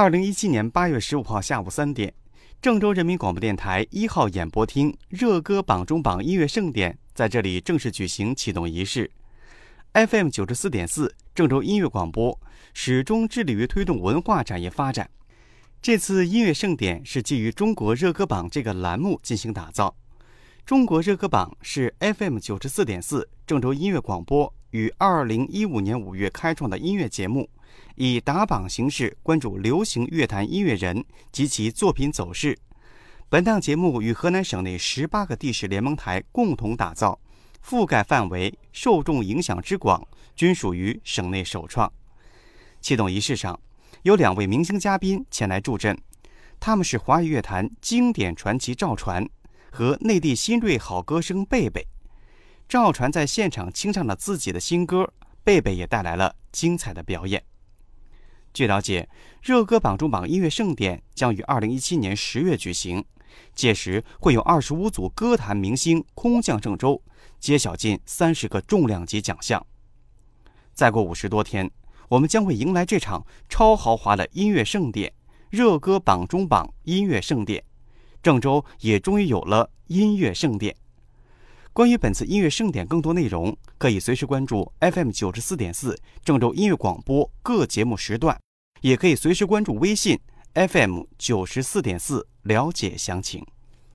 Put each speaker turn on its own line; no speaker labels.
二零一七年八月十五号下午三点，郑州人民广播电台一号演播厅热歌榜中榜音乐盛典在这里正式举行启动仪式。FM 九十四点四郑州音乐广播始终致力于推动文化产业发展。这次音乐盛典是基于中国热歌榜这个栏目进行打造。中国热歌榜是 FM 九十四点四郑州音乐广播于二零一五年五月开创的音乐节目。以打榜形式关注流行乐坛音乐人及其作品走势。本档节目与河南省内十八个地市联盟台共同打造，覆盖范围、受众影响之广，均属于省内首创。启动仪式上，有两位明星嘉宾前来助阵，他们是华语乐坛经典传奇赵传和内地新锐好歌声贝贝。赵传在现场清唱了自己的新歌，贝贝也带来了精彩的表演。据了解，热歌榜中榜音乐盛典将于二零一七年十月举行，届时会有二十五组歌坛明星空降郑州，揭晓近三十个重量级奖项。再过五十多天，我们将会迎来这场超豪华的音乐盛典——热歌榜中榜音乐盛典。郑州也终于有了音乐盛典。关于本次音乐盛典更多内容，可以随时关注 FM 九十四点四郑州音乐广播各节目时段，也可以随时关注微信 FM 九十四点四了解详情。